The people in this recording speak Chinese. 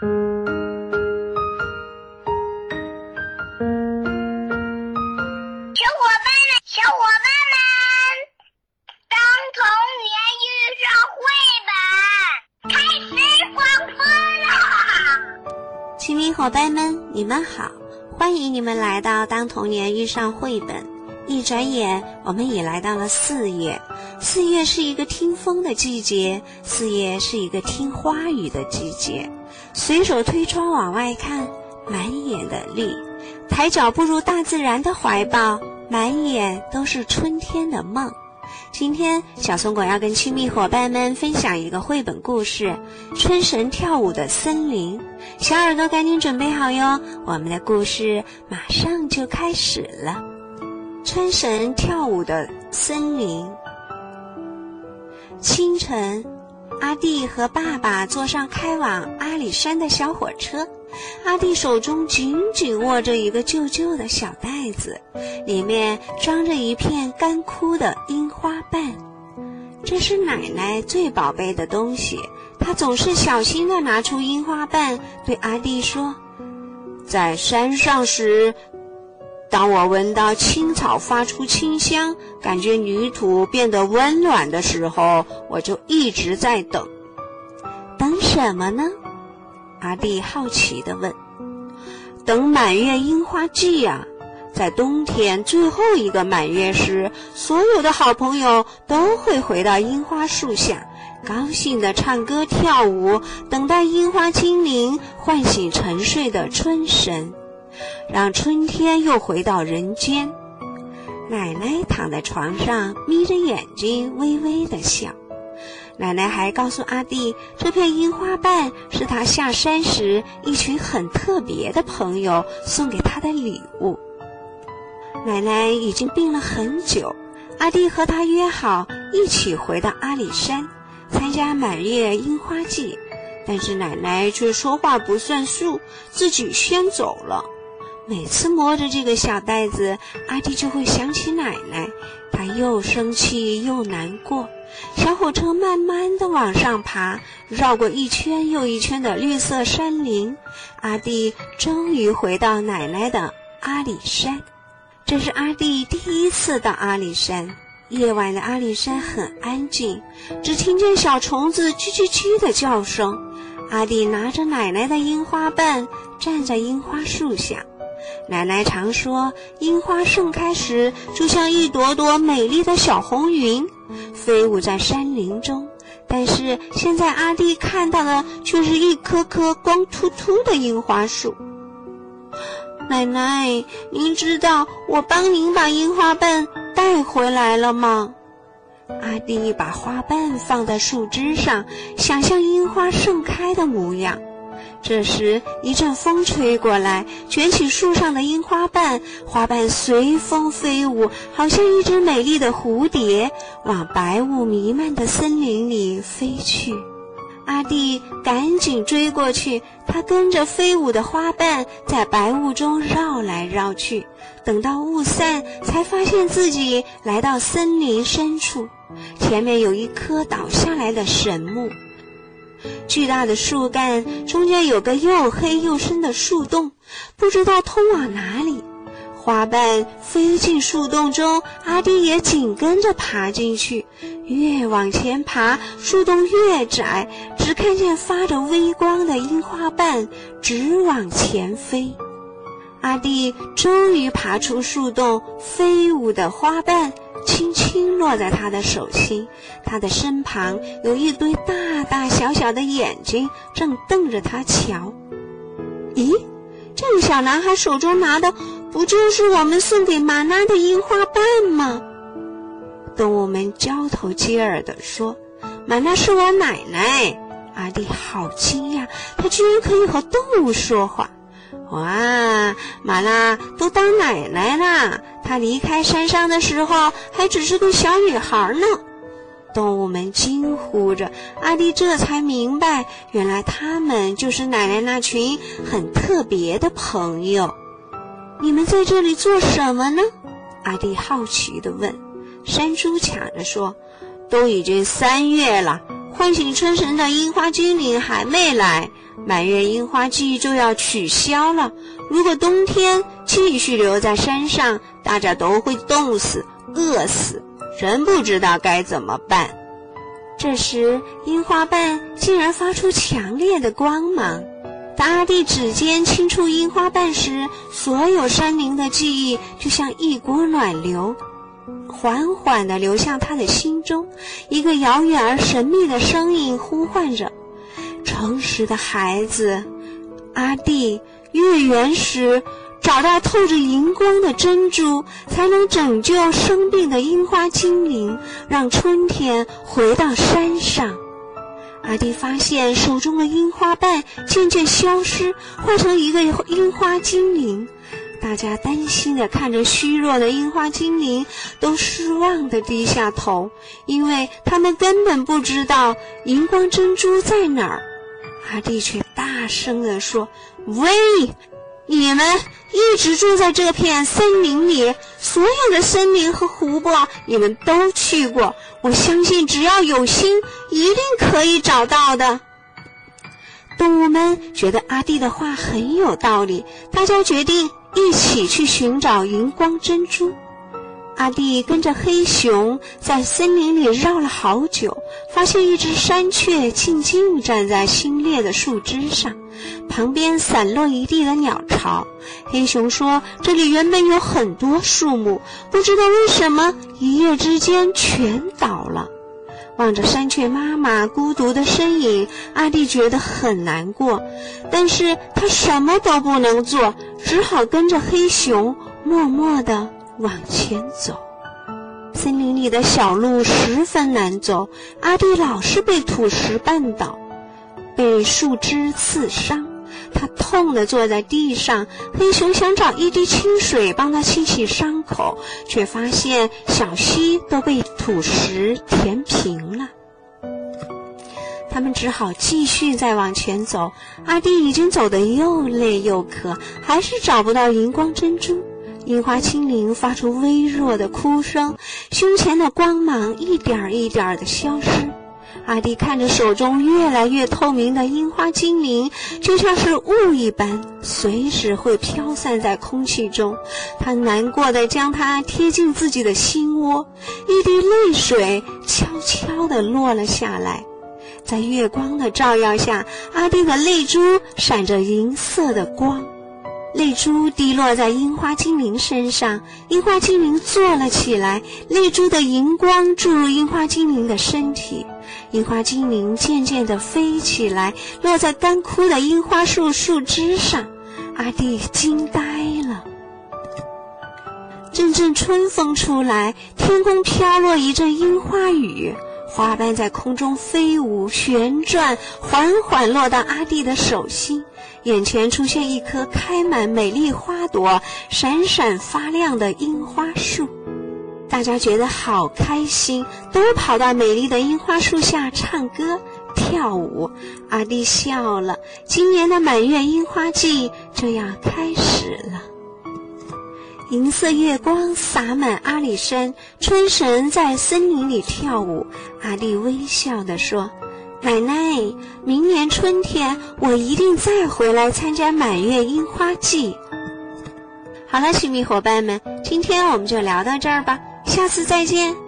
小伙伴们，小伙伴们，当童年遇上绘本，开始狂欢了亲密伙伴们，你们好，欢迎你们来到《当童年遇上绘本》。一转眼，我们已来到了四月。四月是一个听风的季节，四月是一个听花语的季节。随手推窗往外看，满眼的绿；抬脚步入大自然的怀抱，满眼都是春天的梦。今天，小松果要跟亲密伙伴们分享一个绘本故事《春神跳舞的森林》。小耳朵赶紧准备好哟，我们的故事马上就开始了。春神跳舞的森林。清晨，阿弟和爸爸坐上开往阿里山的小火车。阿弟手中紧紧握着一个旧旧的小袋子，里面装着一片干枯的樱花瓣。这是奶奶最宝贝的东西，她总是小心地拿出樱花瓣，对阿弟说：“在山上时。”当我闻到青草发出清香，感觉泥土变得温暖的时候，我就一直在等。等什么呢？阿弟好奇地问。等满月樱花季呀，在冬天最后一个满月时，所有的好朋友都会回到樱花树下，高兴地唱歌跳舞，等待樱花精灵唤醒沉睡的春神。让春天又回到人间。奶奶躺在床上，眯着眼睛，微微的笑。奶奶还告诉阿弟，这片樱花瓣是他下山时一群很特别的朋友送给他的礼物。奶奶已经病了很久，阿弟和他约好一起回到阿里山参加满月樱花季，但是奶奶却说话不算数，自己先走了。每次摸着这个小袋子，阿弟就会想起奶奶，他又生气又难过。小火车慢慢的往上爬，绕过一圈又一圈的绿色山林，阿弟终于回到奶奶的阿里山。这是阿弟第一次到阿里山。夜晚的阿里山很安静，只听见小虫子叽叽叽的叫声。阿弟拿着奶奶的樱花瓣，站在樱花树下。奶奶常说，樱花盛开时就像一朵朵美丽的小红云，飞舞在山林中。但是现在阿弟看到的却是一棵棵光秃秃的樱花树。奶奶，您知道我帮您把樱花瓣带回来了吗？阿弟把花瓣放在树枝上，想象樱花盛开的模样。这时，一阵风吹过来，卷起树上的樱花瓣，花瓣随风飞舞，好像一只美丽的蝴蝶，往白雾弥漫的森林里飞去。阿弟赶紧追过去，他跟着飞舞的花瓣，在白雾中绕来绕去。等到雾散，才发现自己来到森林深处，前面有一棵倒下来的神木。巨大的树干中间有个又黑又深的树洞，不知道通往哪里。花瓣飞进树洞中，阿弟也紧跟着爬进去。越往前爬，树洞越窄，只看见发着微光的樱花瓣直往前飞。阿弟终于爬出树洞，飞舞的花瓣。轻轻落在他的手心，他的身旁有一堆大大小小的眼睛，正瞪着他瞧。咦，这个小男孩手中拿的不就是我们送给玛娜的樱花瓣吗？动物们交头接耳地说：“玛娜是我奶奶。”阿弟好惊讶，他居然可以和动物说话。哇，玛拉都当奶奶啦！她离开山上的时候还只是个小女孩呢。动物们惊呼着，阿弟这才明白，原来他们就是奶奶那群很特别的朋友。你们在这里做什么呢？阿弟好奇地问。山猪抢着说：“都已经三月了，唤醒春神的樱花精灵还没来。”满月樱花季就要取消了。如果冬天继续留在山上，大家都会冻死、饿死，真不知道该怎么办。这时，樱花瓣竟然发出强烈的光芒。当阿弟指尖轻触樱花瓣时，所有山林的记忆就像一股暖流，缓缓地流向他的心中。一个遥远而神秘的声音呼唤着：“诚实的孩子，阿弟，月圆时找到透着荧光的珍珠，才能拯救生病的樱花精灵，让春天回到山上。”阿弟发现手中的樱花瓣渐渐消失，化成一个樱花精灵。大家担心地看着虚弱的樱花精灵，都失望地低下头，因为他们根本不知道荧光珍珠在哪儿。阿弟却大声地说：“喂！”你们一直住在这片森林里，所有的森林和湖泊你们都去过。我相信，只要有心，一定可以找到的。动物们觉得阿弟的话很有道理，大家决定一起去寻找荧光珍珠。阿弟跟着黑熊在森林里绕了好久，发现一只山雀静静站在新裂的树枝上，旁边散落一地的鸟巢。黑熊说：“这里原本有很多树木，不知道为什么一夜之间全倒了。”望着山雀妈妈孤独的身影，阿弟觉得很难过，但是他什么都不能做，只好跟着黑熊默默地。往前走，森林里的小路十分难走。阿弟老是被土石绊倒，被树枝刺伤，他痛得坐在地上。黑熊想找一滴清水帮他清洗伤口，却发现小溪都被土石填平了。他们只好继续再往前走。阿弟已经走得又累又渴，还是找不到荧光珍珠。樱花精灵发出微弱的哭声，胸前的光芒一点一点的消失。阿弟看着手中越来越透明的樱花精灵，就像是雾一般，随时会飘散在空气中。他难过的将它贴近自己的心窝，一滴泪水悄悄地落了下来。在月光的照耀下，阿弟的泪珠闪着银色的光。泪珠滴落在樱花精灵身上，樱花精灵坐了起来。泪珠的荧光注入樱花精灵的身体，樱花精灵渐渐地飞起来，落在干枯的樱花树树枝上。阿弟惊呆了。阵阵春风出来，天空飘落一阵樱花雨，花瓣在空中飞舞旋转，缓缓落到阿弟的手心。眼前出现一棵开满美丽花朵、闪闪发亮的樱花树，大家觉得好开心，都跑到美丽的樱花树下唱歌跳舞。阿弟笑了，今年的满月樱花季就要开始了。银色月光洒满阿里山，春神在森林里跳舞。阿丽微笑地说。奶奶，明年春天我一定再回来参加满月樱花季。好了，亲密伙伴们，今天我们就聊到这儿吧，下次再见。